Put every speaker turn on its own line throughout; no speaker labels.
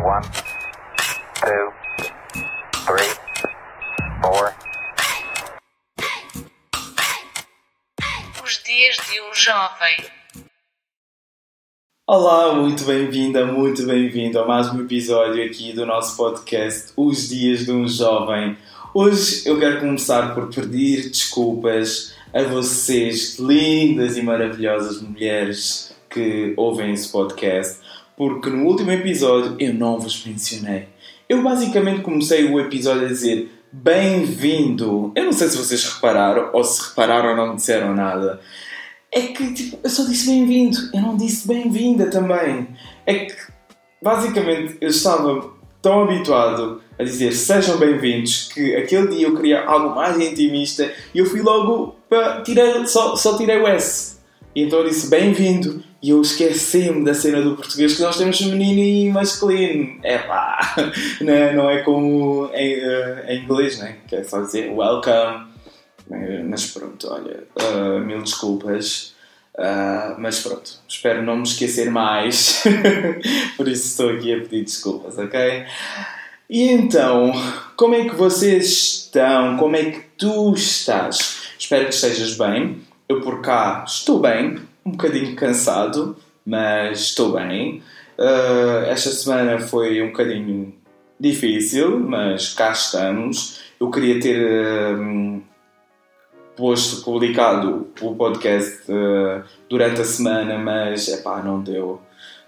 One, two, three, four.
Os dias de um jovem.
Olá, muito bem-vinda, muito bem-vindo a mais um episódio aqui do nosso podcast Os Dias de um Jovem. Hoje eu quero começar por pedir desculpas a vocês, lindas e maravilhosas mulheres que ouvem esse podcast, porque no último episódio eu não vos mencionei. Eu basicamente comecei o episódio a dizer bem-vindo. Eu não sei se vocês repararam ou se repararam ou não disseram nada. É que tipo, eu só disse bem-vindo, eu não disse bem-vinda também. É que basicamente eu estava tão habituado a dizer sejam bem-vindos que aquele dia eu queria algo mais intimista e eu fui logo para tirei, só, só tirei o S. E então eu disse bem-vindo e eu esqueci-me da cena do português que nós temos feminino e masculino. É pá, não é, não é como em, eh, em inglês, né? que é só dizer welcome. Mas pronto, olha, uh, mil desculpas. Uh, mas pronto, espero não me esquecer mais. Por isso estou aqui a pedir desculpas, ok? E então, como é que vocês estão? Como é que tu estás? Espero que estejas bem. Eu por cá estou bem, um bocadinho cansado, mas estou bem. Uh, esta semana foi um bocadinho difícil, mas cá estamos. Eu queria ter. Uh, posto, publicado o podcast uh, durante a semana, mas epá, não deu.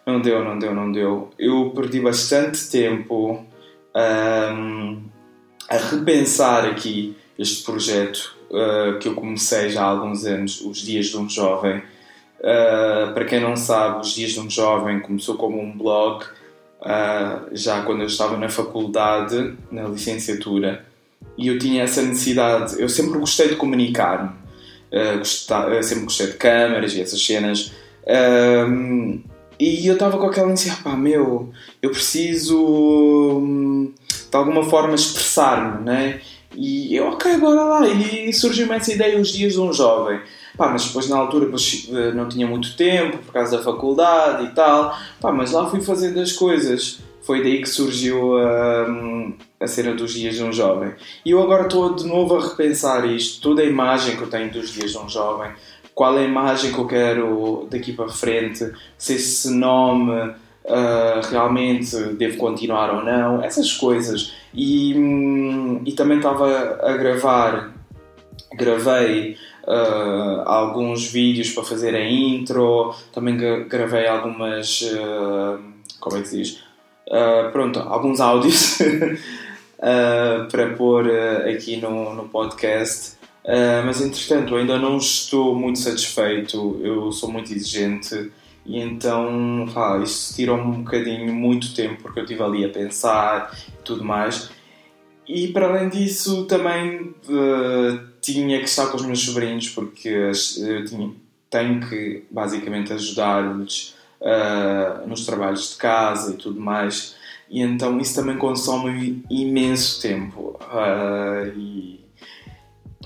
Não deu, não deu, não deu. Eu perdi bastante tempo um, a repensar aqui este projeto uh, que eu comecei já há alguns anos, Os Dias de um Jovem. Uh, para quem não sabe, Os Dias de um Jovem começou como um blog já quando eu estava na faculdade, na licenciatura e eu tinha essa necessidade. Eu sempre gostei de comunicar-me, uh, sempre gostei de câmaras e essas cenas. Um, e eu estava com aquela necessidade, pá, meu, eu preciso hum, de alguma forma expressar-me, né? E eu, ok, bora lá. E surgiu-me essa ideia os dias de um jovem. Pá, mas depois na altura eh, não tinha muito tempo por causa da faculdade e tal. Pá, mas lá fui fazendo as coisas. Foi daí que surgiu hum, a cena dos dias de um jovem. E eu agora estou de novo a repensar isto, toda a imagem que eu tenho dos dias de um jovem, qual é a imagem que eu quero daqui para frente, se esse nome uh, realmente devo continuar ou não, essas coisas. E, hum, e também estava a gravar, gravei uh, alguns vídeos para fazer a intro, também gravei algumas. Uh, como é que se diz? pronto, alguns áudios uh, para pôr uh, aqui no, no podcast. Uh, mas entretanto, ainda não estou muito satisfeito, eu sou muito exigente e então pá, isso tirou-me um bocadinho muito tempo porque eu estive ali a pensar e tudo mais. E para além disso, também tinha que estar com os meus sobrinhos porque eu tinha, tenho que basicamente ajudar-lhes nos trabalhos de casa e tudo mais. E então isso também consome imenso tempo. Uh, e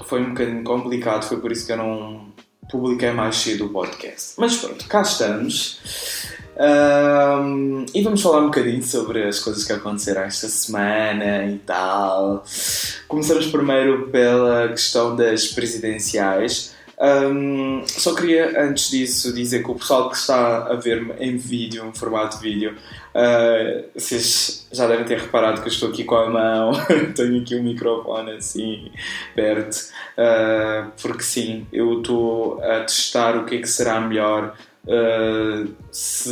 foi um bocadinho complicado, foi por isso que eu não publiquei mais cedo o podcast. Mas pronto, cá estamos. E vamos falar um bocadinho sobre as coisas que aconteceram esta semana e tal. Começamos primeiro pela questão das presidenciais. Um, só queria, antes disso, dizer que o pessoal que está a ver-me em vídeo, em formato de vídeo, uh, vocês já devem ter reparado que eu estou aqui com a mão, tenho aqui o um microfone assim, perto, uh, porque sim, eu estou a testar o que é que será melhor uh, se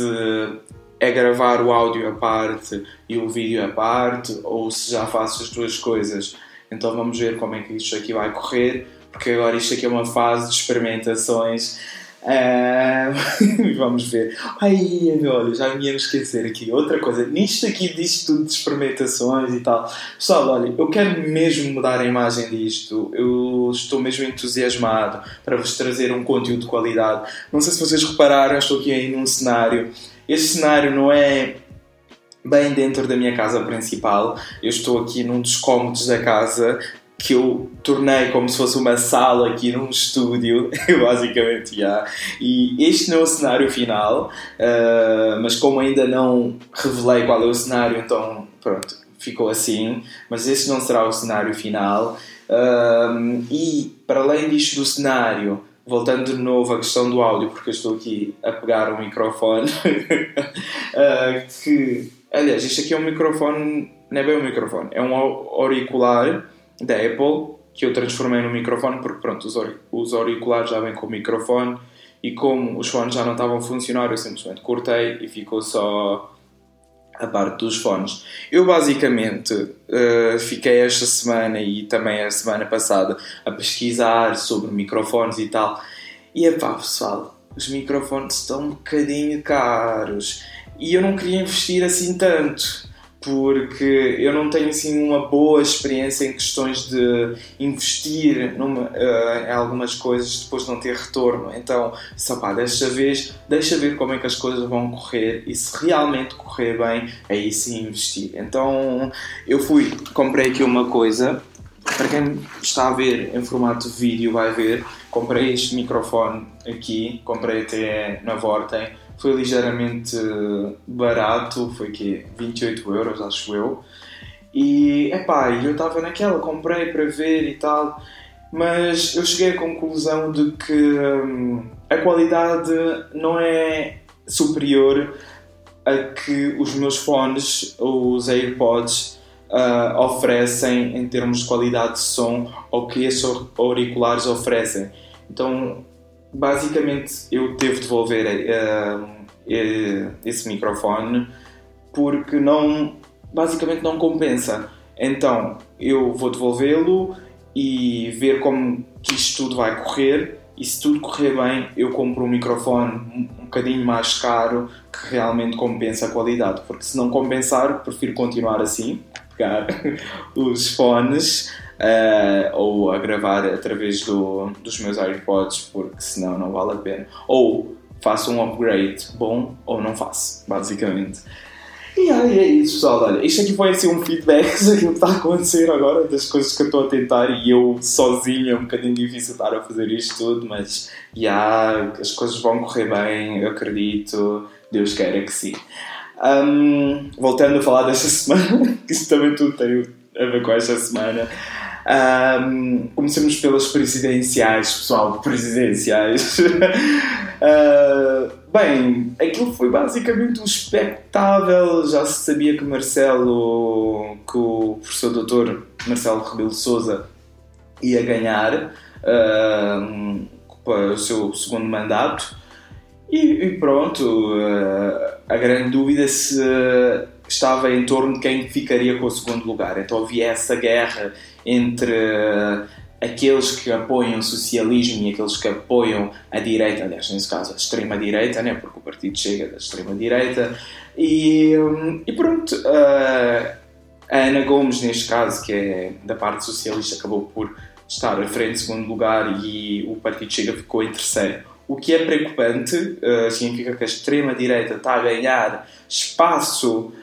é gravar o áudio à parte e o vídeo à parte, ou se já faço as duas coisas. Então vamos ver como é que isto aqui vai correr porque agora isto aqui é uma fase de experimentações. Uh, vamos ver. Ai, olha, já me ia esquecer aqui. Outra coisa, nisto aqui diz tudo de experimentações e tal. Pessoal, olha, eu quero mesmo mudar a imagem disto. Eu estou mesmo entusiasmado para vos trazer um conteúdo de qualidade. Não sei se vocês repararam, estou aqui aí num cenário. Este cenário não é bem dentro da minha casa principal. Eu estou aqui num dos cômodos da casa que eu tornei como se fosse uma sala aqui num estúdio, basicamente, já. E este não é o cenário final, uh, mas como ainda não revelei qual é o cenário, então pronto, ficou assim. Mas este não será o cenário final. Uh, e para além disto do cenário, voltando de novo à questão do áudio, porque eu estou aqui a pegar o microfone, uh, que, aliás, isto aqui é um microfone, não é bem um microfone, é um auricular da Apple que eu transformei no microfone porque pronto, os auriculares já vêm com o microfone e como os fones já não estavam a funcionar eu simplesmente cortei e ficou só a parte dos fones. Eu basicamente uh, fiquei esta semana e também a semana passada a pesquisar sobre microfones e tal e pá pessoal, os microfones estão um bocadinho caros e eu não queria investir assim tanto porque eu não tenho assim uma boa experiência em questões de investir numa, uh, em algumas coisas depois de não ter retorno. Então, só pá, desta vez, deixa ver como é que as coisas vão correr e se realmente correr bem, aí sim investir. Então, eu fui, comprei aqui uma coisa. Para quem está a ver em formato de vídeo, vai ver. Comprei este microfone aqui, comprei até na Vorten foi ligeiramente barato, foi que 28 euros, acho eu. E epá, eu estava naquela, comprei para ver e tal, mas eu cheguei à conclusão de que hum, a qualidade não é superior a que os meus fones, os AirPods, uh, oferecem em termos de qualidade de som ou que esses auriculares oferecem. Então basicamente eu devo devolver uh, esse microfone porque não basicamente não compensa. Então eu vou devolvê-lo e ver como que isto tudo vai correr e se tudo correr bem eu compro um microfone um, bocadinho mais caro que realmente compensa a qualidade porque se não compensar prefiro continuar assim pegar os fones uh, ou a gravar através do, dos meus AirPods, porque senão não vale a pena. Ou faço um upgrade bom ou não faço, basicamente. E aí é isso, pessoal. Olha, isto aqui foi assim um feedback daquilo que está a acontecer agora, das coisas que eu estou a tentar e eu sozinho é um bocadinho difícil estar a fazer isto tudo, mas já as coisas vão correr bem, eu acredito, Deus queira que sim. Um, voltando a falar desta semana, que isso também tudo tem a ver com esta semana. Um, comecemos pelas presidenciais, pessoal, presidenciais. uh, bem, aquilo foi basicamente um espectável. Já se sabia que Marcelo, que o professor doutor Marcelo Rebelo Souza ia ganhar uh, para o seu segundo mandato. E, e pronto, uh, a grande dúvida se estava em torno de quem ficaria com o segundo lugar. Então havia essa guerra entre aqueles que apoiam o socialismo e aqueles que apoiam a direita, aliás, nesse caso a extrema-direita, né? porque o partido chega da extrema-direita, e, e, pronto, a Ana Gomes, neste caso, que é da parte socialista, acabou por estar à frente em segundo lugar e o partido chega ficou em terceiro. O que é preocupante, uh, significa que a extrema-direita está a ganhar espaço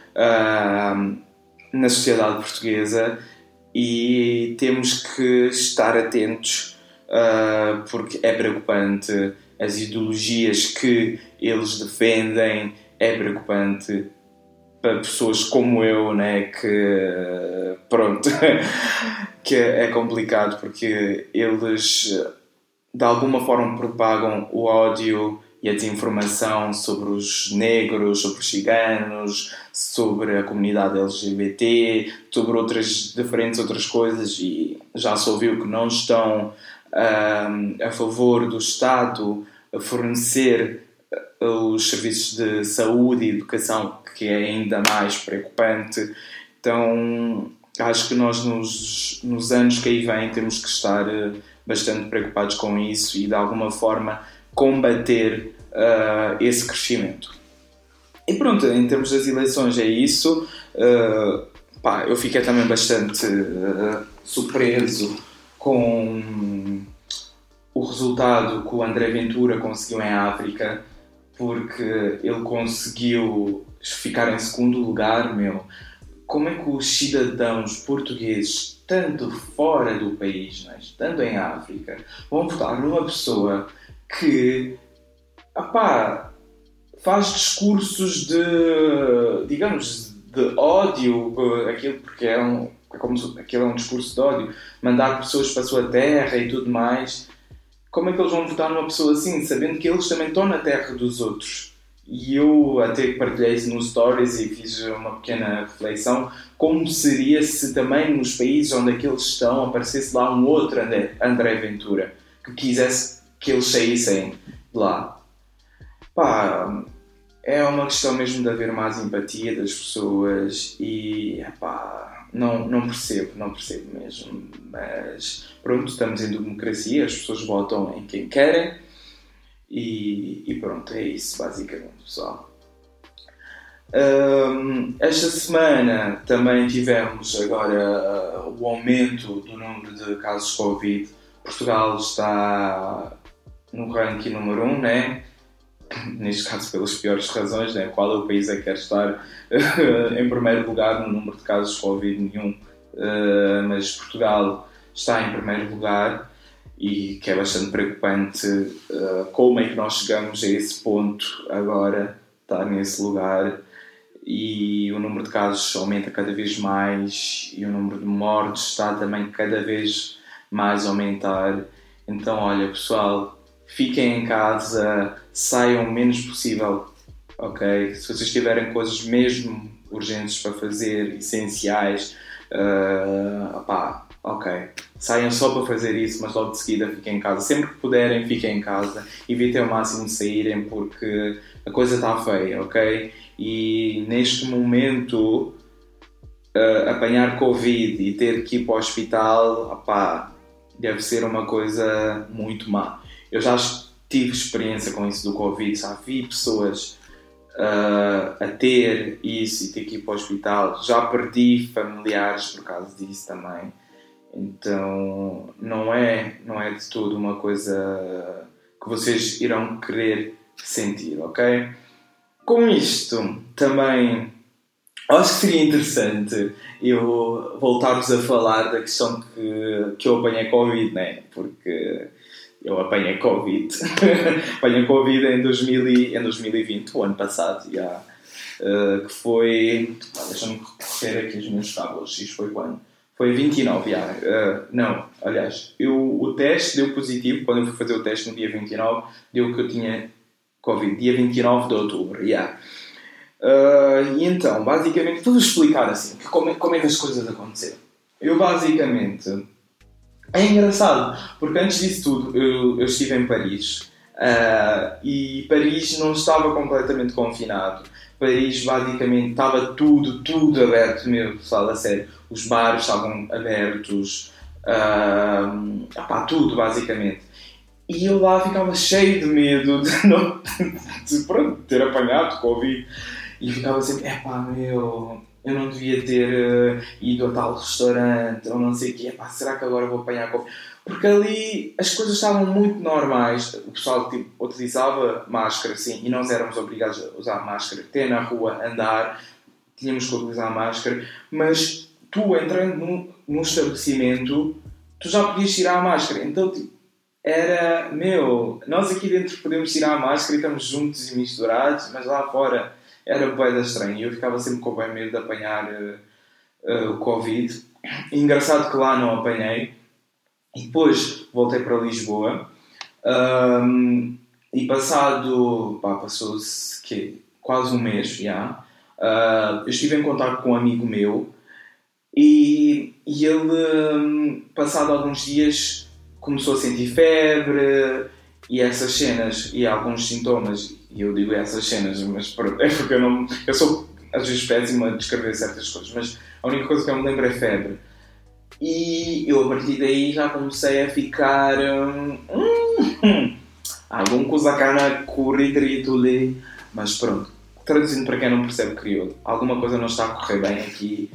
na sociedade portuguesa e temos que estar atentos uh, porque é preocupante as ideologias que eles defendem, é preocupante para pessoas como eu, né, que pronto, que é complicado porque eles de alguma forma propagam o ódio e a desinformação sobre os negros, sobre os ciganos, sobre a comunidade LGBT, sobre outras diferentes outras coisas e já se ouviu que não estão um, a favor do Estado a fornecer uh, os serviços de saúde e educação, que é ainda mais preocupante. Então, acho que nós nos, nos anos que aí vêm temos que estar uh, bastante preocupados com isso e de alguma forma combater uh, esse crescimento. E pronto, em termos das eleições é isso. Uh, pá, eu fiquei também bastante uh, surpreso com o resultado que o André Ventura conseguiu em África, porque ele conseguiu ficar em segundo lugar, meu, como é que os cidadãos portugueses, tanto fora do país, né, estando em África, vão votar numa pessoa que opá, faz discursos de, digamos, de ódio, aquilo porque é um, é como aquilo é um discurso de ódio, mandar pessoas para a sua terra e tudo mais. Como é que eles vão votar numa pessoa assim, sabendo que eles também estão na terra dos outros? E eu até partilhei isso nos stories e fiz uma pequena reflexão como seria se também nos países onde aqueles estão aparecesse lá um outro André, André Ventura que quisesse que eles saíssem de lá. Pá, é uma questão mesmo de haver mais empatia das pessoas e pá, não, não percebo, não percebo mesmo. Mas pronto, estamos em democracia, as pessoas votam em quem querem e, e pronto, é isso basicamente, pessoal. Um, esta semana também tivemos agora uh, o aumento do número de casos de Covid. Portugal está no ranking número 1, um, né? neste caso pelas piores razões, né? qual é o país a que quer estar em primeiro lugar no número de casos de Covid nenhum, uh, mas Portugal está em primeiro lugar e que é bastante preocupante uh, como é que nós chegamos a esse ponto agora, estar nesse lugar e o número de casos aumenta cada vez mais e o número de mortes está também cada vez mais a aumentar. Então, olha pessoal, fiquem em casa, saiam o menos possível, ok? Se vocês tiverem coisas mesmo urgentes para fazer, essenciais, uh, opá, ok, saiam só para fazer isso, mas logo de seguida fiquem em casa. Sempre que puderem, fiquem em casa, evitem ao máximo de saírem porque a coisa está feia, ok? E neste momento, uh, apanhar Covid e ter que ir para o hospital, opá, deve ser uma coisa muito má. Eu já tive experiência com isso do Covid, já vi pessoas uh, a ter isso e ter que ir para o hospital, já perdi familiares por causa disso também. Então não é, não é de todo uma coisa que vocês irão querer sentir, ok? Com isto também acho que seria interessante eu voltar-vos a falar da questão que, que eu apanhei Covid, né? Porque eu apanhei Covid. apanhei Covid em, 2000 e, em 2020, o ano passado, já. Uh, que foi. Deixa-me recorrer aqui os meus tábuas. Isto foi quando? Foi 29, já. Uh, não, aliás, eu, o teste deu positivo. Quando eu fui fazer o teste no dia 29, deu que eu tinha Covid. Dia 29 de outubro, já. Uh, e então, basicamente, vou explicar assim, como é, como é que as coisas aconteceram. Eu, basicamente é engraçado, porque antes disso tudo eu, eu estive em Paris uh, e Paris não estava completamente confinado. Paris basicamente estava tudo, tudo aberto mesmo, pessoal, a sério. Os bares estavam abertos, uh, opá, tudo basicamente. E eu lá ficava cheio de medo de, não, de, pronto, ter apanhado Covid. E ficava sempre, é pá, meu, eu não devia ter uh, ido a tal restaurante ou não sei o quê, Epá, será que agora vou apanhar Covid? Porque ali as coisas estavam muito normais, o pessoal tipo, utilizava máscara, sim, e nós éramos obrigados a usar máscara, até na rua, andar, tínhamos que utilizar máscara, mas tu entrando num, num estabelecimento, tu já podias tirar a máscara, então tipo, era, meu, nós aqui dentro podemos tirar a máscara e estamos juntos e misturados, mas lá fora era bem estranho e eu ficava sempre com bem medo de apanhar uh, o Covid. Engraçado que lá não apanhei. E depois voltei para Lisboa um, e passado, pá, passou-se que quase um mês já, uh, eu estive em contato com um amigo meu e, e ele, um, passado alguns dias, começou a sentir febre e essas cenas e alguns sintomas e eu digo essas cenas, mas é porque eu não. Eu sou às vezes péssimo a descrever certas coisas, mas a única coisa que eu me lembro é febre. E eu a partir daí já comecei a ficar. Hum, hum, algum coisa cá na currículo, mas pronto. Traduzindo para quem não percebe crioulo, alguma coisa não está a correr bem aqui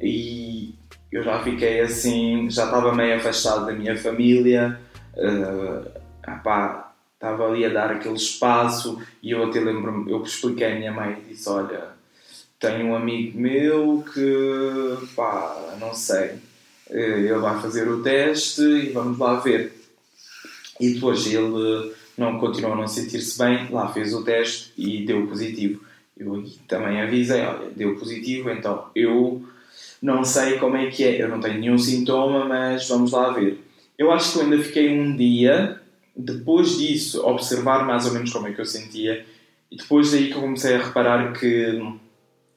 e eu já fiquei assim, já estava meio afastado da minha família. Uh, apá, estava ali a dar aquele espaço e eu até lembro-me, eu expliquei à minha mãe e disse, olha, tenho um amigo meu que, pá, não sei, eh, ele vai fazer o teste e vamos lá ver. E depois ele não continuou a não sentir-se bem, lá fez o teste e deu positivo. Eu também avisei, olha, deu positivo, então eu não sei como é que é, eu não tenho nenhum sintoma, mas vamos lá ver. Eu acho que eu ainda fiquei um dia, depois disso, observar mais ou menos como é que eu sentia, e depois daí que eu comecei a reparar que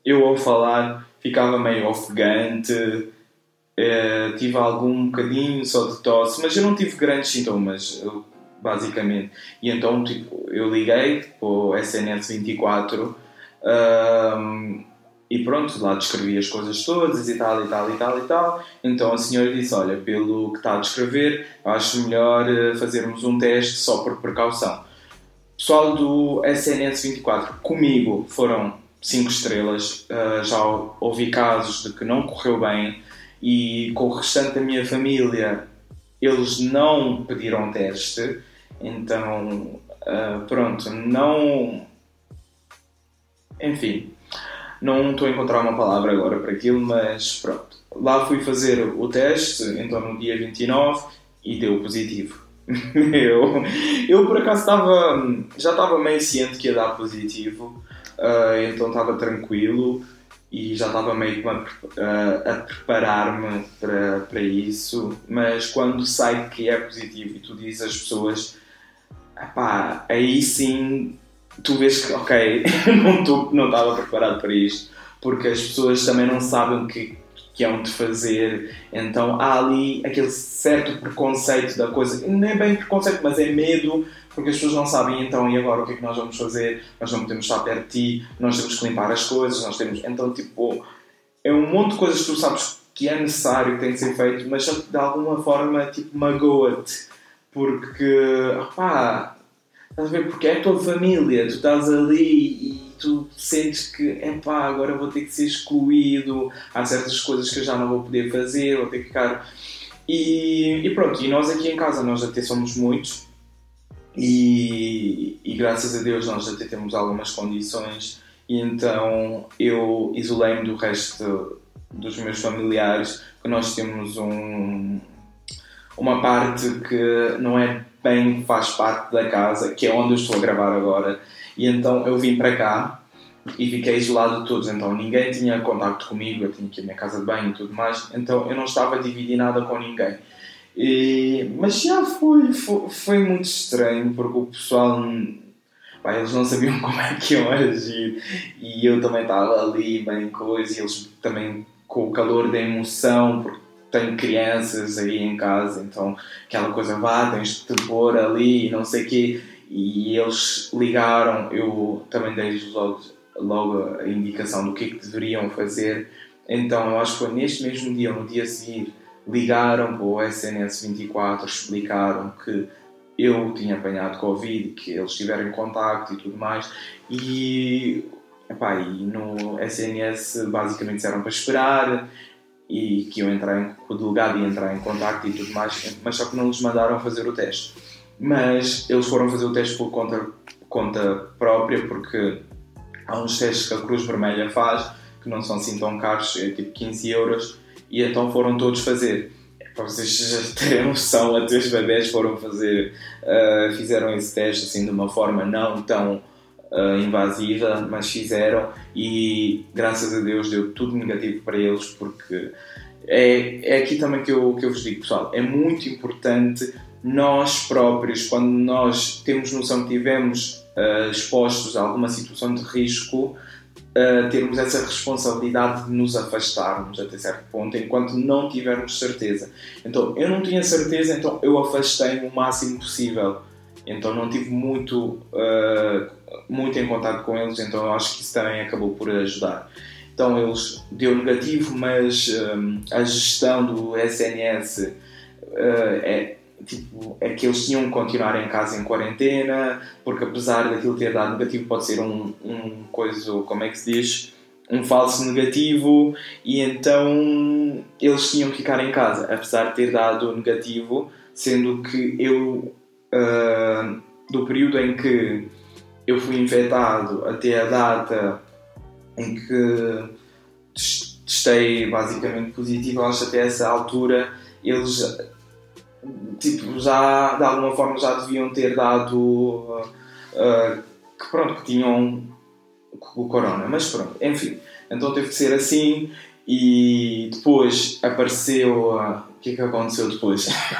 eu ao falar ficava meio ofegante, eh, tive algum bocadinho só de tosse, mas eu não tive grandes sintomas, basicamente. E então tipo, eu liguei para o SNS 24 um, e pronto, lá descrevi as coisas todas e tal, e tal, e tal, e tal. Então a senhora disse: Olha, pelo que está a descrever, acho melhor eh, fazermos um teste só por precaução. Pessoal do SNS 24, comigo foram 5 estrelas. Uh, já ouvi casos de que não correu bem e com o restante da minha família eles não pediram teste. Então, uh, pronto, não enfim, não estou a encontrar uma palavra agora para aquilo, mas pronto. Lá fui fazer o teste, então no dia 29, e deu positivo. eu, eu por acaso estava, já estava meio ciente que ia dar positivo, uh, então estava tranquilo e já estava meio a, a preparar-me para, para isso, mas quando sai que é positivo e tu dizes às pessoas, pá, aí sim tu vês que, ok, não, tô, não estava preparado para isto, porque as pessoas também não sabem o que, que hão de fazer, então há ali aquele certo preconceito da coisa, não é bem preconceito, mas é medo, porque as pessoas não sabem, então, e agora o que é que nós vamos fazer? Nós não podemos estar perto de ti, nós temos que limpar as coisas, nós temos. Então, tipo, é um monte de coisas que tu sabes que é necessário, que tem de ser feito, mas de alguma forma, tipo, magoa-te, porque, opá, Ver? Porque é a tua família, tu estás ali e tu sentes que, epá, agora vou ter que ser excluído, há certas coisas que eu já não vou poder fazer, vou ter que ficar. E, e pronto, e nós aqui em casa, nós até somos muitos e, e graças a Deus nós até temos algumas condições e então eu isolei-me do resto dos meus familiares, porque nós temos um, uma parte que não é bem faz parte da casa, que é onde eu estou a gravar agora. E então eu vim para cá e fiquei isolado de todos. Então ninguém tinha contato comigo, eu tinha aqui a minha casa de banho e tudo mais. Então eu não estava a dividir nada com ninguém. E, mas já foi, foi, foi, muito estranho porque o pessoal. Pá, eles não sabiam como é que iam agir e eu também estava ali bem coisa e eles também com o calor da emoção porque tenho crianças aí em casa, então aquela coisa, vá, tens de te pôr ali e não sei o quê. E eles ligaram, eu também dei-lhes logo, logo a indicação do que é que deveriam fazer. Então eu acho que foi neste mesmo dia, no dia a seguir, ligaram para o SNS 24, explicaram que eu tinha apanhado Covid, que eles tiveram contacto e tudo mais. E, epá, e no SNS basicamente disseram para esperar e que iam entrar em, o delegado ia entrar em contato e tudo mais, mas só que não lhes mandaram fazer o teste. Mas eles foram fazer o teste por conta, conta própria, porque há uns testes que a Cruz Vermelha faz, que não são assim tão caros, é tipo 15 euros, e então foram todos fazer. É para vocês já terem noção, até os bebés foram fazer, uh, fizeram esse teste assim de uma forma não tão uh, invasiva, mas fizeram e graças a Deus deu tudo negativo para eles porque é, é aqui também que eu, que eu vos digo, pessoal, é muito importante nós próprios, quando nós temos noção que tivemos uh, expostos a alguma situação de risco, uh, termos essa responsabilidade de nos afastarmos até certo ponto, enquanto não tivermos certeza. Então, eu não tinha certeza, então eu afastei-me o máximo possível. Então, não tive muito uh, muito em contato com eles, então acho que isso também acabou por ajudar. Então eles deu negativo, mas um, a gestão do SNS uh, é, tipo, é que eles tinham que continuar em casa em quarentena, porque apesar daquilo ter dado negativo, pode ser um, um coisa, como é que se diz? Um falso negativo, e então eles tinham que ficar em casa, apesar de ter dado negativo, sendo que eu, uh, do período em que eu fui infectado até a data em que testei basicamente positivo, acho até essa altura eles tipo, já de alguma forma já deviam ter dado uh, que pronto, que tinham o corona, mas pronto, enfim, então teve que ser assim e depois apareceu uh, o que é que aconteceu depois?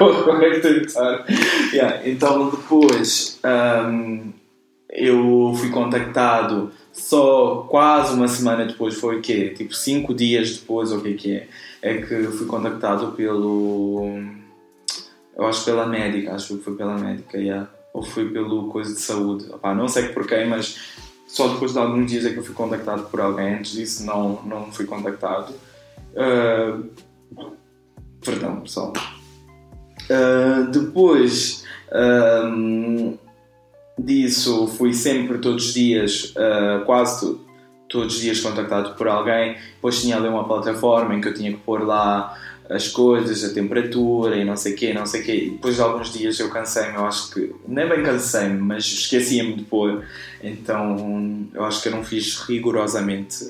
Yeah, então depois um, eu fui contactado só quase uma semana depois, foi o quê? Tipo cinco dias depois, ou o que é que é? É que fui contactado pelo. Eu acho pela médica, acho que foi pela médica, yeah. ou foi pelo coisa de saúde. Não sei por quem, mas só depois de alguns dias é que eu fui contactado por alguém. Antes disso, não, não fui contactado. Uh, perdão, pessoal. Uh, depois. Um, disso fui sempre todos os dias, uh, quase todos os dias contactado por alguém. Depois tinha ali uma plataforma em que eu tinha que pôr lá as coisas, a temperatura e não sei o quê, não sei o quê. Depois de alguns dias eu cansei-me, eu acho que, nem bem cansei-me, mas esquecia-me de pôr. Então eu acho que eu não fiz rigorosamente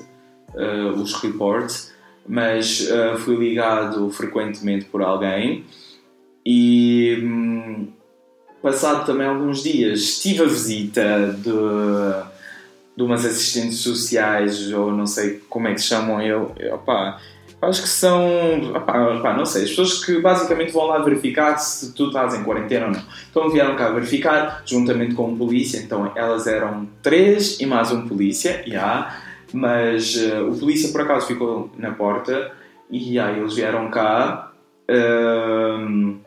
uh, os reports, mas uh, fui ligado frequentemente por alguém e. Hum, passado também alguns dias, tive a visita de, de umas assistentes sociais, ou não sei como é que chamam, eu, opa, acho que são, opa, não sei, as pessoas que basicamente vão lá verificar se tu estás em quarentena ou não. Então vieram cá verificar, juntamente com um polícia, então elas eram três e mais um polícia, yeah, mas uh, o polícia por acaso ficou na porta e aí eles vieram cá. Uh,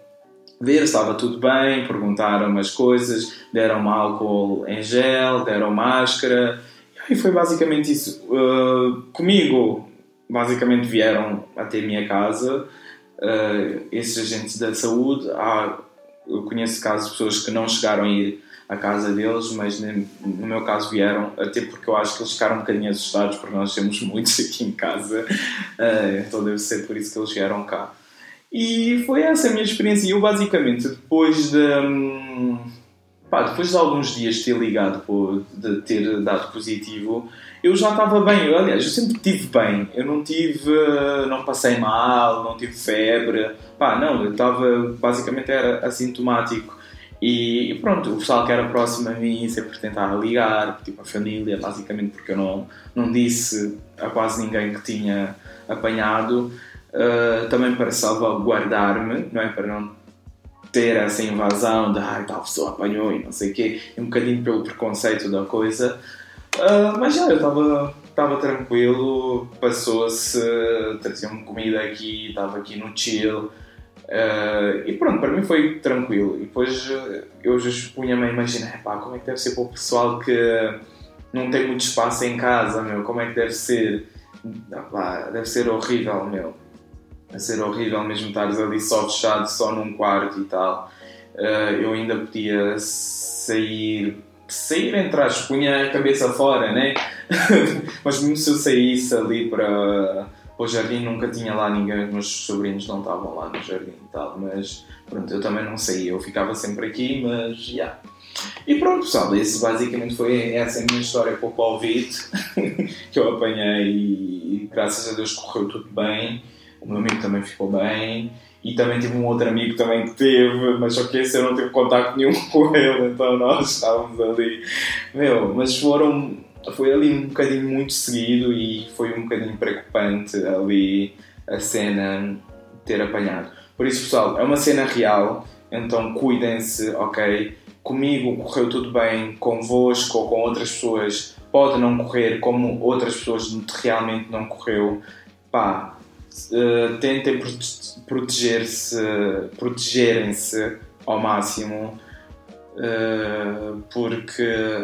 ver se estava tudo bem, perguntaram umas coisas, deram álcool em gel, deram máscara. E foi basicamente isso. Uh, comigo, basicamente vieram até a minha casa uh, esses agentes da saúde. Há, eu conheço casos de pessoas que não chegaram a ir à casa deles, mas no meu caso vieram, até porque eu acho que eles ficaram um bocadinho assustados porque nós temos muitos aqui em casa, uh, então deve ser por isso que eles vieram cá. E foi essa a minha experiência. Eu, basicamente, depois de. Hum, pá, depois de alguns dias ter ligado, de ter dado positivo, eu já estava bem. Eu, aliás, eu sempre estive bem. Eu não tive. Não passei mal, não tive febre. Pá, não, eu estava. Basicamente era assintomático. E, e, pronto, o pessoal que era próximo a mim sempre tentava ligar, tipo a família, basicamente porque eu não, não disse a quase ninguém que tinha apanhado. Uh, também para salvaguardar-me, não é? Para não ter essa invasão de ah, tal pessoa apanhou e não sei o quê, um bocadinho pelo preconceito da coisa. Uh, mas já, eu estava estava tranquilo, passou-se, traziam-me comida aqui, estava aqui no chill. Uh, e pronto, para mim foi tranquilo. E depois eu já punha-me a imaginar, pá, como é que deve ser para o pessoal que não tem muito espaço em casa, meu, como é que deve ser? Ah, pá, deve ser horrível, meu a ser horrível mesmo estares ali só fechado, só num quarto e tal. Uh, eu ainda podia sair, sair entre as punha a cabeça fora, né? Mas mesmo se eu saísse ali para, para o jardim, nunca tinha lá ninguém, os meus sobrinhos não estavam lá no jardim e tal, mas pronto, eu também não saía, eu ficava sempre aqui, mas já. Yeah. E pronto, pessoal, esse basicamente foi essa é minha história com o Covid que eu apanhei e graças a Deus correu tudo bem o meu amigo também ficou bem. E também tive um outro amigo também que teve, mas só que esse eu não tive contato nenhum com ele, então nós estávamos ali. Meu, mas foram. Foi ali um bocadinho muito seguido e foi um bocadinho preocupante ali a cena ter apanhado. Por isso, pessoal, é uma cena real, então cuidem-se, ok? Comigo correu tudo bem, convosco ou com outras pessoas pode não correr como outras pessoas realmente não correu. Pá, uh, tentem proteger-se, protegerem-se ao máximo, uh, porque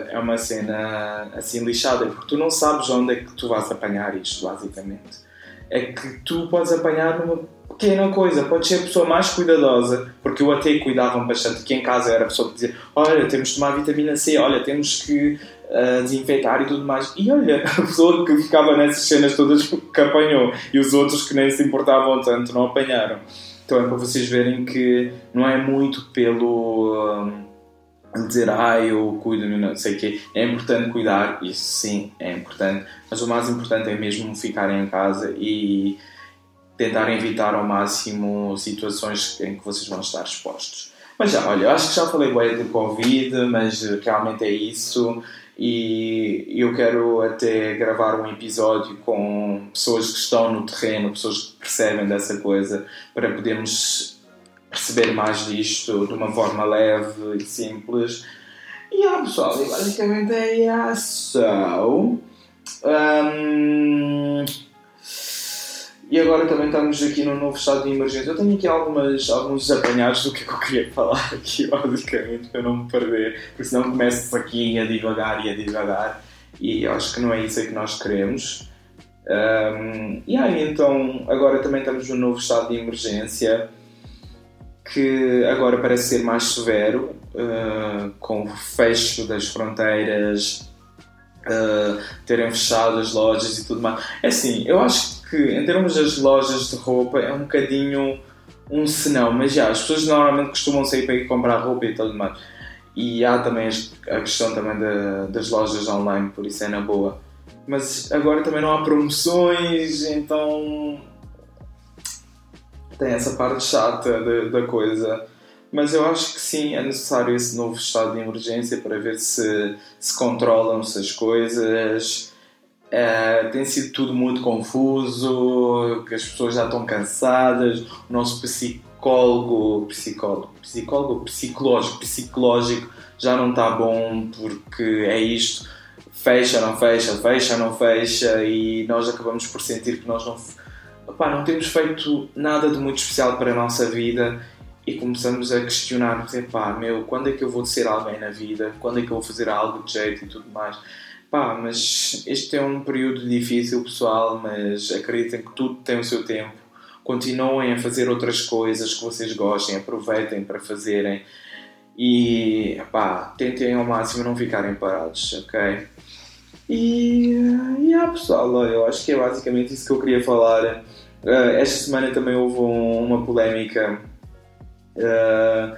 é uma cena assim lixada, porque tu não sabes onde é que tu vais apanhar isto, basicamente. É que tu podes apanhar numa pequena coisa, podes ser a pessoa mais cuidadosa, porque eu até cuidava bastante, que em casa era a pessoa que dizia, olha, temos de tomar vitamina C, olha, temos que uh, desinfetar e tudo mais. E olha, a pessoa que ficava nessas cenas todas que apanhou e os outros que nem se importavam tanto não apanharam. Então é para vocês verem que não é muito pelo. Um, dizer, ah, eu cuido, não sei o quê. É importante cuidar, isso sim, é importante, mas o mais importante é mesmo ficarem em casa e tentar evitar ao máximo situações em que vocês vão estar expostos. Mas já, olha, acho que já falei bem do Covid, mas realmente é isso. E eu quero até gravar um episódio com pessoas que estão no terreno, pessoas que percebem dessa coisa, para podermos perceber mais disto de uma forma leve e simples. E ah, pessoal, basicamente é isso. Um, e agora também estamos aqui num novo estado de emergência. Eu tenho aqui algumas, alguns apanhados do que, é eu queria falar aqui, basicamente, para não me perder, porque senão começo aqui a divagar e a divagar, e acho que não é isso que nós queremos. Um, e aí, então, agora também estamos num novo estado de emergência que agora parece ser mais severo, uh, com o fecho das fronteiras, uh, terem fechado as lojas e tudo mais. É assim, eu acho que em termos das lojas de roupa é um bocadinho um senão, mas já, as pessoas normalmente costumam sair para ir comprar roupa e tudo mais. E há também a questão também das lojas online, por isso é na boa. Mas agora também não há promoções, então tem essa parte chata de, da coisa. Mas eu acho que sim, é necessário esse novo estado de emergência para ver se se controlam-se as coisas. É, tem sido tudo muito confuso, que as pessoas já estão cansadas. O nosso psicólogo, psicólogo, psicólogo, psicológico, psicológico já não está bom porque é isto. Fecha, não fecha, fecha, não fecha, e nós acabamos por sentir que nós não opá, não temos feito nada de muito especial para a nossa vida e começamos a questionar, pá, meu, quando é que eu vou ser alguém na vida? Quando é que eu vou fazer algo de jeito e tudo mais? Pá, mas este é um período difícil, pessoal, mas acreditem que tudo tem o seu tempo. Continuem a fazer outras coisas que vocês gostem, aproveitem para fazerem e, pá, tentem ao máximo não ficarem parados, ok? E, e ah, pessoal, eu acho que é basicamente isso que eu queria falar. Uh, esta semana também houve um, uma polémica uh,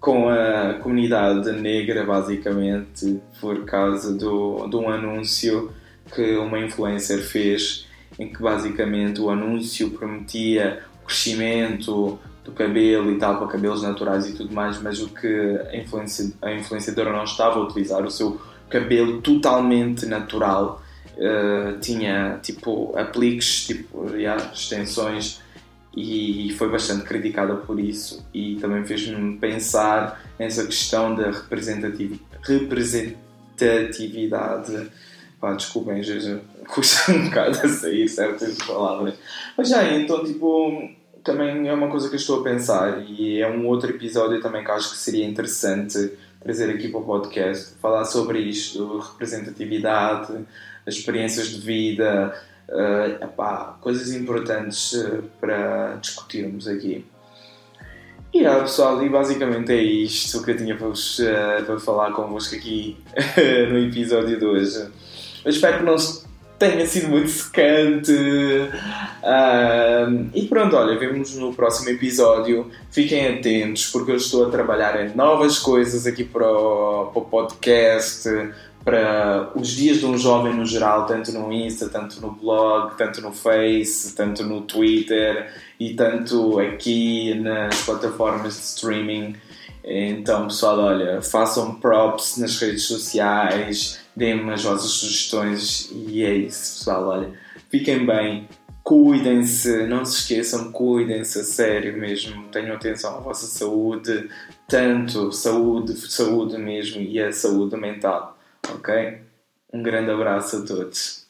com a comunidade negra, basicamente, por causa do, de um anúncio que uma influencer fez, em que basicamente o anúncio prometia o crescimento do cabelo e tal, para cabelos naturais e tudo mais, mas o que a, influencia, a influenciadora não estava a utilizar, o seu cabelo totalmente natural. Uh, tinha tipo apliques, tipo yeah, extensões e foi bastante criticada por isso e também fez-me pensar nessa questão da representatividade. Pá, desculpem, já custa um bocado a sair certas palavras. Mas já, então, tipo, também é uma coisa que eu estou a pensar e é um outro episódio também que acho que seria interessante trazer aqui para o podcast, falar sobre isto, representatividade, experiências de vida, uh, epá, coisas importantes uh, para discutirmos aqui. E yeah, pessoal, e basicamente é isto que eu tinha para, vos, uh, para falar convosco aqui no episódio de hoje. Eu espero que não tenha sido muito secante. Uh, e pronto, olha, vemos no próximo episódio. Fiquem atentos porque eu estou a trabalhar em novas coisas aqui para o, para o podcast, para os dias de um jovem no geral, tanto no Insta, tanto no blog, tanto no Face, tanto no Twitter e tanto aqui nas plataformas de streaming. Então, pessoal, olha, façam props nas redes sociais, deem-me as vossas sugestões e é isso, pessoal. Olha, fiquem bem, cuidem-se, não se esqueçam, cuidem-se a sério mesmo, tenham atenção à vossa saúde, tanto saúde, saúde mesmo e a saúde mental, ok? Um grande abraço a todos.